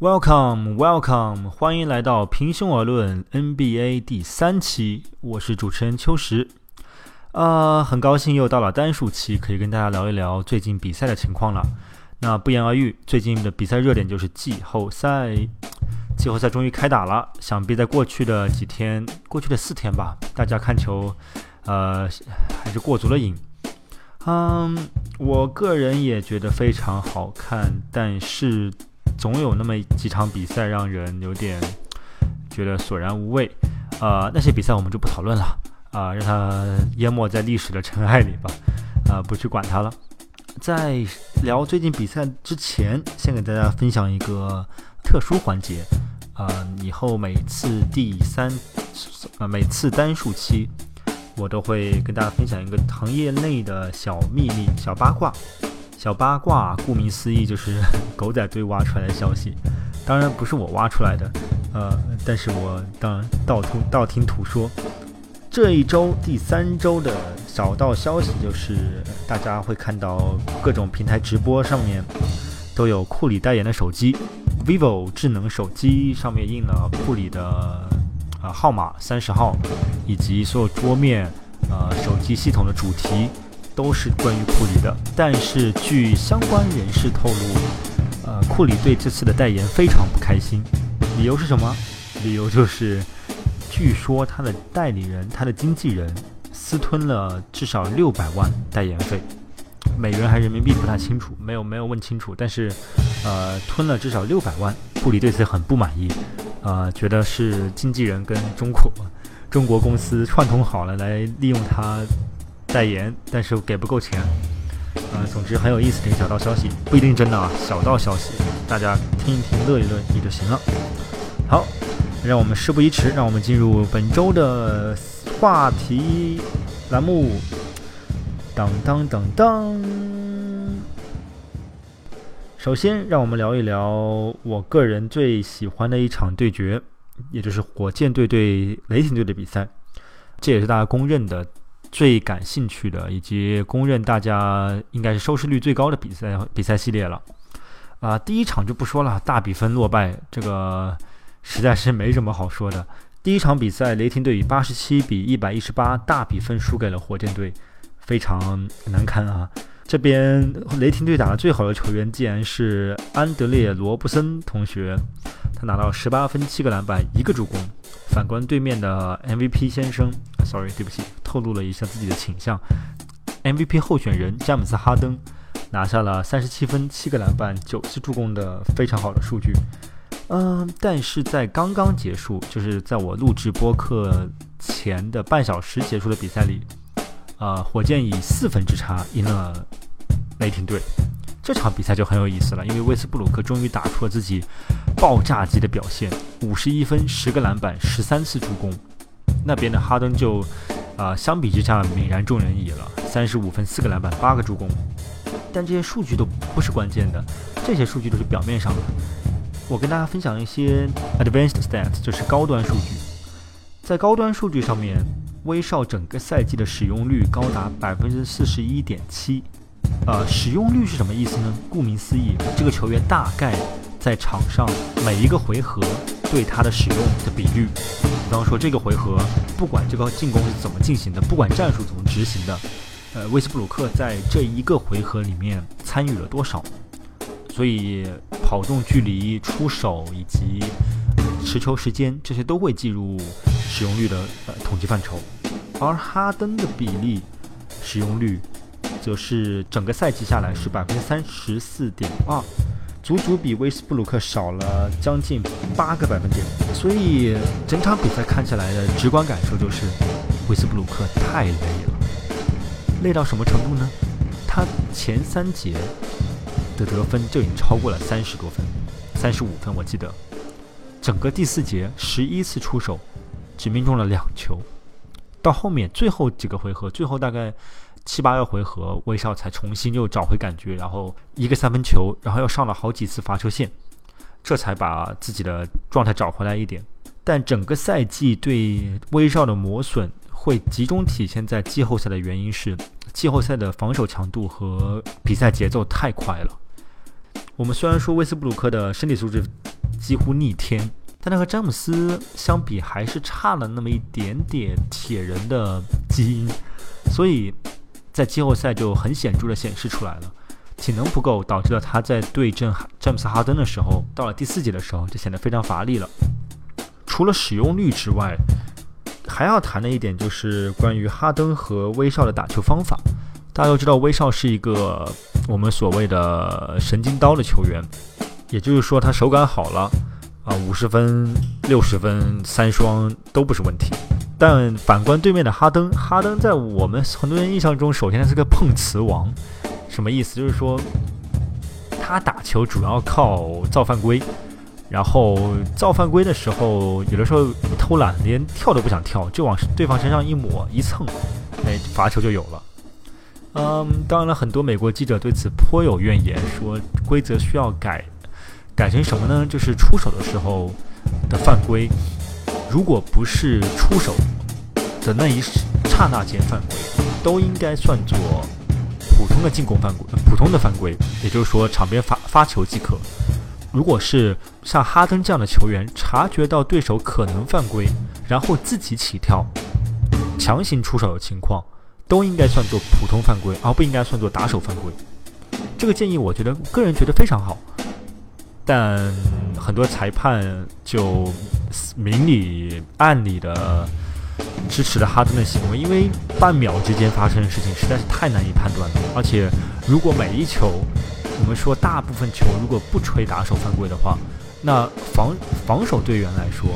Welcome, welcome，欢迎来到平胸而论 NBA 第三期，我是主持人秋实。啊，很高兴又到了单数期，可以跟大家聊一聊最近比赛的情况了。那不言而喻，最近的比赛热点就是季后赛。季后赛终于开打了，想必在过去的几天，过去的四天吧，大家看球，呃，还是过足了瘾。嗯，我个人也觉得非常好看，但是。总有那么几场比赛让人有点觉得索然无味，呃，那些比赛我们就不讨论了，啊，让它淹没在历史的尘埃里吧，啊，不去管它了。在聊最近比赛之前，先给大家分享一个特殊环节，啊，以后每次第三，呃，每次单数期，我都会跟大家分享一个行业内的小秘密、小八卦。小八卦，顾名思义就是 狗仔队挖出来的消息，当然不是我挖出来的，呃，但是我当然道听道听途说。这一周第三周的小道消息就是，大家会看到各种平台直播上面都有库里代言的手机，vivo 智能手机上面印了库里的呃号码三十号，以及所有桌面呃手机系统的主题。都是关于库里的，但是据相关人士透露，呃，库里对这次的代言非常不开心。理由是什么？理由就是，据说他的代理人、他的经纪人私吞了至少六百万代言费，美元还是人民币不太清楚，没有没有问清楚。但是，呃，吞了至少六百万，库里对此很不满意，呃，觉得是经纪人跟中国中国公司串通好了来利用他。代言，但是给不够钱，呃，总之很有意思的一小道消息，不一定真的啊，小道消息，大家听一听，乐一乐也就行了。好，让我们事不宜迟，让我们进入本周的话题栏目。当当当当。首先，让我们聊一聊我个人最喜欢的一场对决，也就是火箭队对雷霆队的比赛，这也是大家公认的。最感兴趣的，以及公认大家应该是收视率最高的比赛比赛系列了，啊，第一场就不说了，大比分落败，这个实在是没什么好说的。第一场比赛，雷霆队以八十七比一百一十八大比分输给了火箭队，非常难堪啊。这边雷霆队打的最好的球员，竟然是安德烈罗布森同学，他拿到十八分、七个篮板、一个助攻。反观对面的 MVP 先生，sorry，对不起，透露了一下自己的倾向。MVP 候选人詹姆斯哈登拿下了三十七分、七个篮板、九次助攻的非常好的数据。嗯，但是在刚刚结束，就是在我录制播客前的半小时结束的比赛里，呃，火箭以四分之差赢了雷霆队。这场比赛就很有意思了，因为威斯布鲁克终于打出了自己爆炸级的表现，五十一分、十个篮板、十三次助攻。那边的哈登就，啊，相比之下泯然众人矣了，三十五分、四个篮板、八个助攻。但这些数据都不是关键的，这些数据都是表面上的。我跟大家分享一些 advanced stats，就是高端数据。在高端数据上面，威少整个赛季的使用率高达百分之四十一点七。呃，使用率是什么意思呢？顾名思义，这个球员大概在场上每一个回合对他的使用的比率。比方说，这个回合不管这个进攻是怎么进行的，不管战术怎么执行的，呃，威斯布鲁克在这一个回合里面参与了多少？所以跑动距离、出手以及持球时间这些都会计入使用率的呃统计范畴。而哈登的比例使用率。则是整个赛季下来是百分之三十四点二，足足比威斯布鲁克少了将近八个百分点。所以整场比赛看起来的直观感受就是，威斯布鲁克太累了。累到什么程度呢？他前三节的得分就已经超过了三十多分，三十五分我记得。整个第四节十一次出手，只命中了两球。到后面最后几个回合，最后大概。七八个回合，威少才重新又找回感觉，然后一个三分球，然后又上了好几次罚球线，这才把自己的状态找回来一点。但整个赛季对威少的磨损会集中体现在季后赛的原因是，季后赛的防守强度和比赛节奏太快了。我们虽然说威斯布鲁克的身体素质几乎逆天。但他和詹姆斯相比，还是差了那么一点点铁人的基因，所以在季后赛就很显著的显示出来了。体能不够，导致了他在对阵詹姆斯哈登的时候，到了第四节的时候就显得非常乏力了。除了使用率之外，还要谈的一点就是关于哈登和威少的打球方法。大家都知道，威少是一个我们所谓的神经刀的球员，也就是说他手感好了。啊，五十分、六十分、三双都不是问题。但反观对面的哈登，哈登在我们很多人印象中，首先他是个碰瓷王，什么意思？就是说他打球主要靠造犯规，然后造犯规的时候，有的时候偷懒，连跳都不想跳，就往对方身上一抹一蹭，哎，罚球就有了。嗯，当然了，很多美国记者对此颇有怨言，说规则需要改。改成什么呢？就是出手的时候的犯规，如果不是出手的那一刹那间犯规，都应该算作普通的进攻犯规，普通的犯规。也就是说，场边发发球即可。如果是像哈登这样的球员，察觉到对手可能犯规，然后自己起跳强行出手的情况，都应该算作普通犯规，而不应该算作打手犯规。这个建议，我觉得个人觉得非常好。但很多裁判就明里暗里的支持了哈登的行为，因为半秒之间发生的事情实在是太难以判断了。而且，如果每一球，我们说大部分球如果不吹打手犯规的话，那防防守队员来说，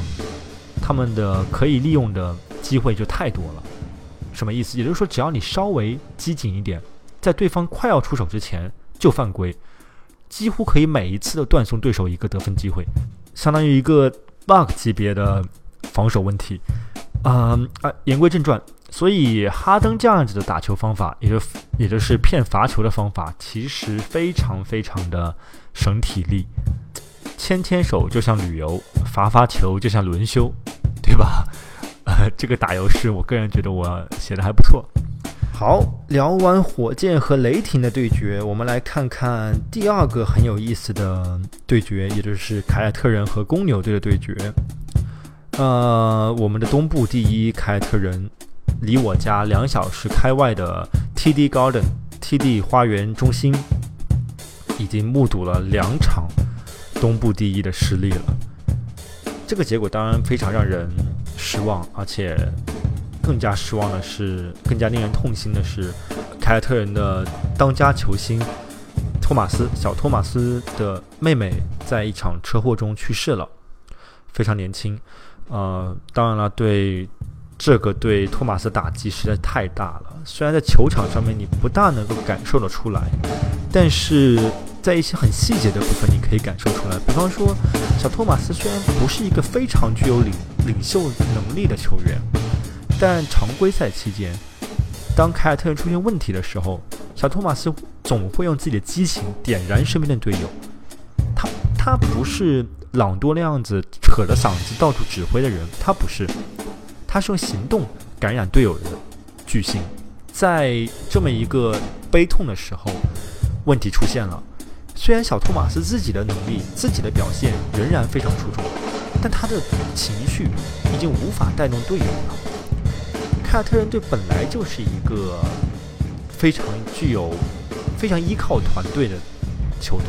他们的可以利用的机会就太多了。什么意思？也就是说，只要你稍微机警一点，在对方快要出手之前就犯规。几乎可以每一次都断送对手一个得分机会，相当于一个 bug 级别的防守问题。嗯啊，言归正传，所以哈登这样子的打球方法，也就也就是骗罚球的方法，其实非常非常的省体力。牵牵手就像旅游，罚罚球就像轮休，对吧？呃，这个打油诗，我个人觉得我写的还不错。好，聊完火箭和雷霆的对决，我们来看看第二个很有意思的对决，也就是凯尔特人和公牛队的对决。呃，我们的东部第一凯尔特人，离我家两小时开外的 TD Garden TD 花园中心，已经目睹了两场东部第一的失利了。这个结果当然非常让人失望，而且。更加失望的是，更加令人痛心的是，凯尔特人的当家球星托马斯小托马斯的妹妹在一场车祸中去世了，非常年轻。呃，当然了，对这个对托马斯打击实在太大了。虽然在球场上面你不大能够感受得出来，但是在一些很细节的部分你可以感受出来。比方说，小托马斯虽然不是一个非常具有领领袖能力的球员。但常规赛期间，当凯尔特人出现问题的时候，小托马斯总会用自己的激情点燃身边的队友。他他不是朗多那样子扯着嗓子到处指挥的人，他不是，他是用行动感染队友的巨星。在这么一个悲痛的时候，问题出现了。虽然小托马斯自己的能力、自己的表现仍然非常出众，但他的情绪已经无法带动队友了。凯尔特人队本来就是一个非常具有、非常依靠团队的球队，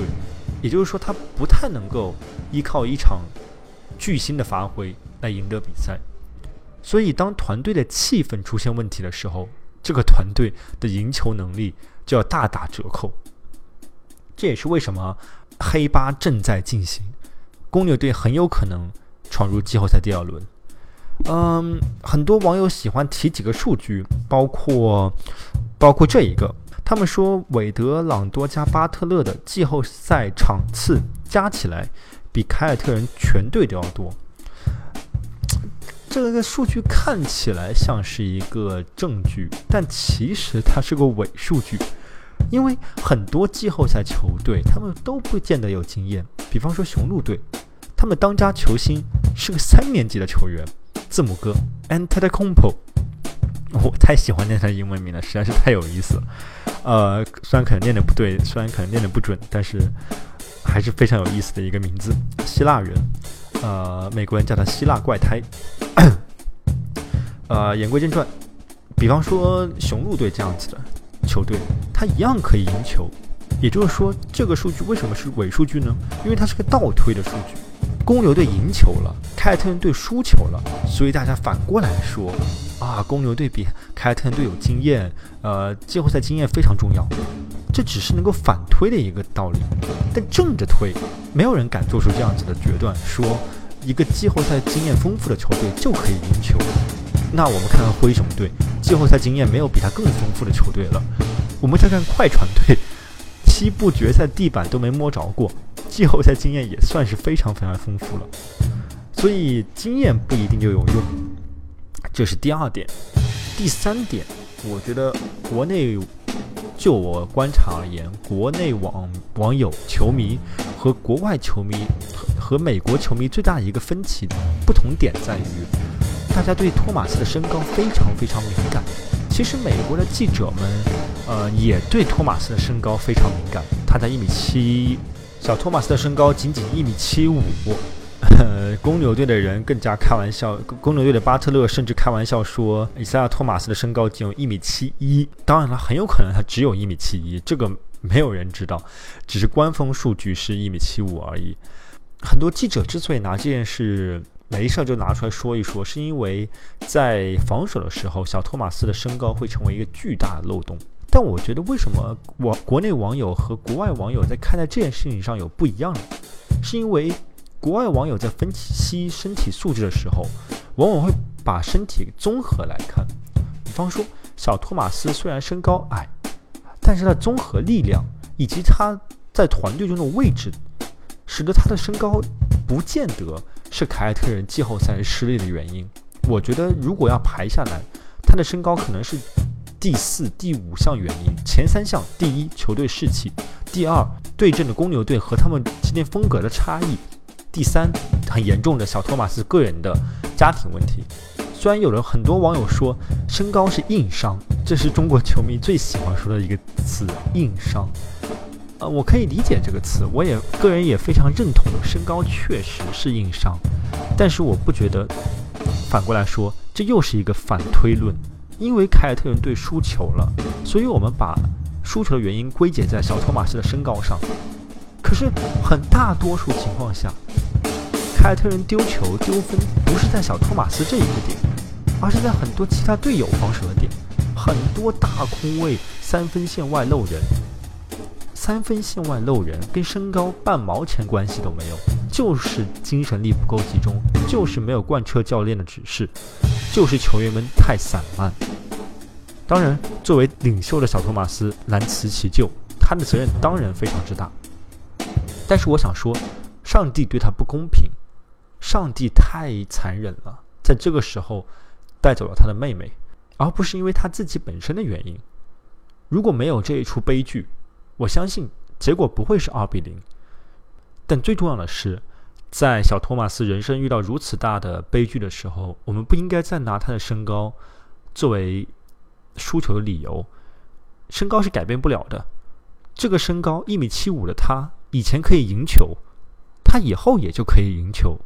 也就是说，他不太能够依靠一场巨星的发挥来赢得比赛。所以，当团队的气氛出现问题的时候，这个团队的赢球能力就要大打折扣。这也是为什么黑八正在进行，公牛队很有可能闯入季后赛第二轮。嗯，很多网友喜欢提几个数据，包括包括这一个，他们说韦德、朗多加巴特勒的季后赛场次加起来比凯尔特人全队都要多。这个数据看起来像是一个证据，但其实它是个伪数据，因为很多季后赛球队他们都不见得有经验。比方说雄鹿队，他们当家球星是个三年级的球员。字母哥 Antetokounmpo，我太喜欢念他的英文名了，实在是太有意思了。呃，虽然可能念的不对，虽然可能念的不准，但是还是非常有意思的一个名字。希腊人，呃，美国人叫他希腊怪胎。呃，言归正传，比方说雄鹿队这样子的球队，他一样可以赢球。也就是说，这个数据为什么是伪数据呢？因为它是个倒推的数据。公牛队赢球了，凯尔特人队输球了，所以大家反过来说，啊，公牛队比凯尔特人队有经验，呃，季后赛经验非常重要。这只是能够反推的一个道理，但正着推，没有人敢做出这样子的决断，说一个季后赛经验丰富的球队就可以赢球。那我们看看灰熊队，季后赛经验没有比他更丰富的球队了。我们再看快船队。西部决赛地板都没摸着过，季后赛经验也算是非常非常丰富了，所以经验不一定就有用，这是第二点。第三点，我觉得国内就我观察而言，国内网网友、球迷和国外球迷和和美国球迷最大的一个分歧不同点在于，大家对托马斯的身高非常非常敏感。其实美国的记者们，呃，也对托马斯的身高非常敏感。他在一米七，小托马斯的身高仅仅一米七五。呃 公牛队的人更加开玩笑，公牛队的巴特勒甚至开玩笑说，以赛亚·托马斯的身高仅有一米七一。当然了，很有可能他只有一米七一，这个没有人知道，只是官方数据是一米七五而已。很多记者之所以拿这件事，没事就拿出来说一说，是因为在防守的时候，小托马斯的身高会成为一个巨大的漏洞。但我觉得，为什么网国内网友和国外网友在看待这件事情上有不一样呢？是因为国外网友在分析身体素质的时候，往往会把身体综合来看。比方说，小托马斯虽然身高矮，但是他综合力量以及他在团队中的位置，使得他的身高不见得。是凯尔特人季后赛失利的原因。我觉得，如果要排下来，他的身高可能是第四、第五项原因。前三项：第一，球队士气；第二，对阵的公牛队和他们之间风格的差异；第三，很严重的小托马斯个人的家庭问题。虽然有了很多网友说身高是硬伤，这是中国球迷最喜欢说的一个词——硬伤。呃，我可以理解这个词，我也个人也非常认同，身高确实是硬伤，但是我不觉得，反过来说，这又是一个反推论，因为凯尔特人队输球了，所以我们把输球的原因归结在小托马斯的身高上，可是很大多数情况下，凯尔特人丢球丢分不是在小托马斯这一个点，而是在很多其他队友防守的点，很多大空位三分线外漏人。三分线外漏人跟身高半毛钱关系都没有，就是精神力不够集中，就是没有贯彻教练的指示，就是球员们太散漫。当然，作为领袖的小托马斯难辞其咎，他的责任当然非常之大。但是我想说，上帝对他不公平，上帝太残忍了，在这个时候带走了他的妹妹，而不是因为他自己本身的原因。如果没有这一出悲剧，我相信结果不会是二比零，但最重要的是，在小托马斯人生遇到如此大的悲剧的时候，我们不应该再拿他的身高作为输球的理由。身高是改变不了的，这个身高一米七五的他，以前可以赢球，他以后也就可以赢球。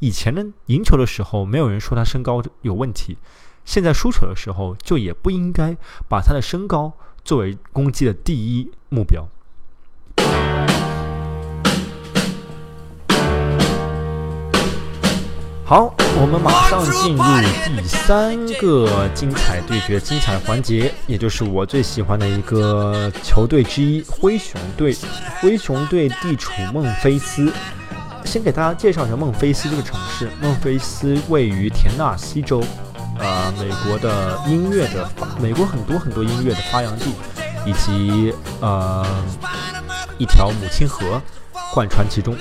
以前呢，赢球的时候没有人说他身高有问题，现在输球的时候就也不应该把他的身高。作为攻击的第一目标。好，我们马上进入第三个精彩对决、精彩环节，也就是我最喜欢的一个球队之一——灰熊队。灰熊队地处孟菲斯。先给大家介绍一下孟菲斯这个城市。孟菲斯位于田纳西州。呃，美国的音乐的发，美国很多很多音乐的发扬地，以及呃一条母亲河贯穿其中。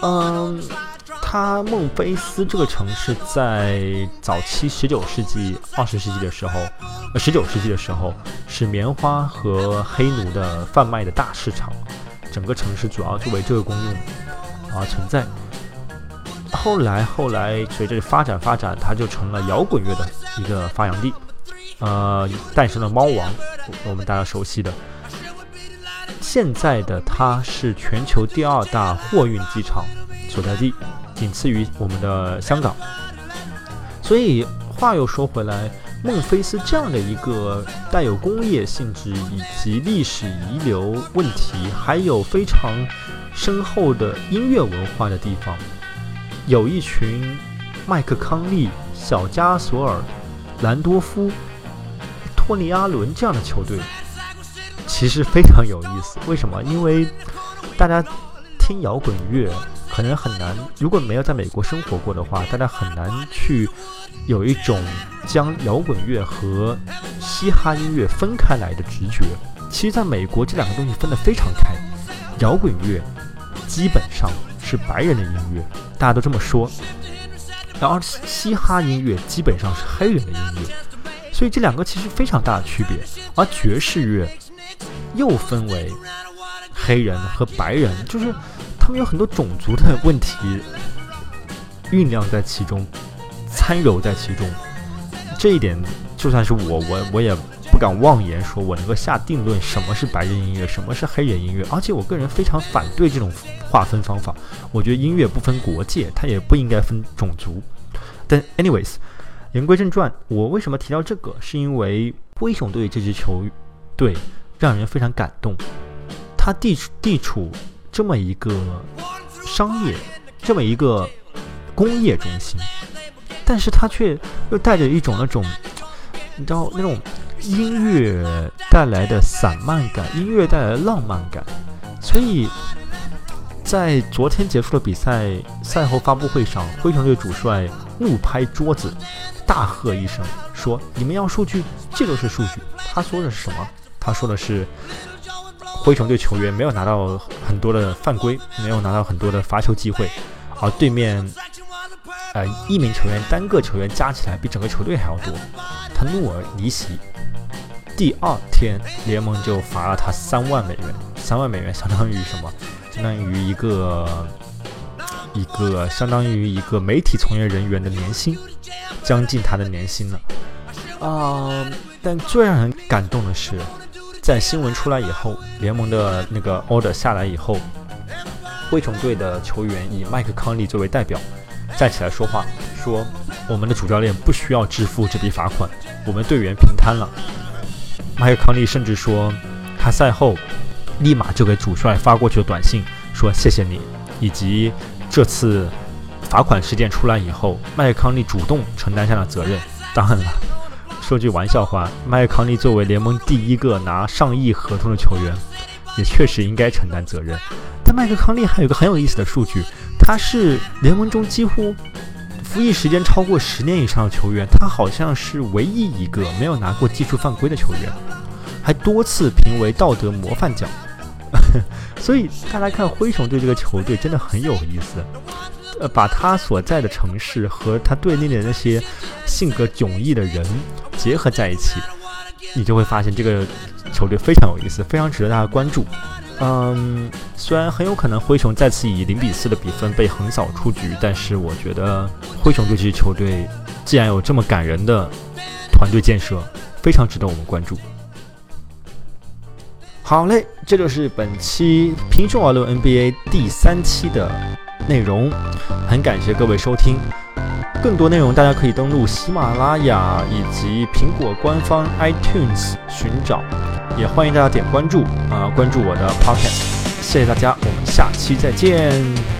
嗯，它孟菲斯这个城市在早期十九世纪、二十世纪的时候，呃十九世纪的时候是棉花和黑奴的贩卖的大市场，整个城市主要作为这个功用而存在。后来，后来随着发展发展，它就成了摇滚乐的一个发扬地，呃，诞生了猫王，我们大家熟悉的。现在的它是全球第二大货运机场，所在地，仅次于我们的香港。所以话又说回来，孟菲斯这样的一个带有工业性质以及历史遗留问题，还有非常深厚的音乐文化的地方，有一群麦克康利、小加索尔、兰多夫、托尼阿伦这样的球队，其实非常有意思。为什么？因为大家听摇滚乐。可能很难，如果没有在美国生活过的话，大家很难去有一种将摇滚乐和嘻哈音乐分开来的直觉。其实，在美国，这两个东西分得非常开。摇滚乐基本上是白人的音乐，大家都这么说；然后嘻哈音乐基本上是黑人的音乐。所以，这两个其实非常大的区别。而爵士乐又分为黑人和白人，就是。他们有很多种族的问题酝酿在其中，参揉在其中。这一点，就算是我，我我也不敢妄言说我能够下定论什么是白人音乐，什么是黑人音乐。而且，我个人非常反对这种划分方法。我觉得音乐不分国界，它也不应该分种族。但，anyways，言归正传，我为什么提到这个？是因为灰熊队这支球队让人非常感动。他地地处。这么一个商业，这么一个工业中心，但是它却又带着一种那种，你知道那种音乐带来的散漫感，音乐带来的浪漫感。所以在昨天结束的比赛赛后发布会上，灰熊队主帅怒拍桌子，大喝一声说：“你们要数据，这都是数据。”他说的是什么？他说的是。灰熊队球员没有拿到很多的犯规，没有拿到很多的罚球机会，而对面，呃，一名球员单个球员加起来比整个球队还要多，他怒而离席。第二天，联盟就罚了他三万美元，三万美元相当于什么？相当于一个一个相当于一个媒体从业人员的年薪，将近他的年薪了。啊，但最让人感动的是。在新闻出来以后，联盟的那个 order 下来以后，灰熊队的球员以麦克康利作为代表站起来说话，说我们的主教练不需要支付这笔罚款，我们队员平摊了。麦克康利甚至说，他赛后立马就给主帅发过去的短信，说谢谢你，以及这次罚款事件出来以后，麦克康利主动承担下了责任。当然了。说句玩笑话，麦克康利作为联盟第一个拿上亿合同的球员，也确实应该承担责任。但麦克康利还有个很有意思的数据，他是联盟中几乎服役时间超过十年以上的球员，他好像是唯一一个没有拿过技术犯规的球员，还多次评为道德模范奖。所以大家看灰熊队这个球队真的很有意思。呃，把他所在的城市和他队内的那些性格迥异的人结合在一起，你就会发现这个球队非常有意思，非常值得大家关注。嗯，虽然很有可能灰熊再次以零比四的比分被横扫出局，但是我觉得灰熊队这支球队既然有这么感人的团队建设，非常值得我们关注。好嘞，这就是本期平胸而论 NBA 第三期的。内容很感谢各位收听，更多内容大家可以登录喜马拉雅以及苹果官方 iTunes 寻找，也欢迎大家点关注啊，关注我的 Pocket 谢谢大家，我们下期再见。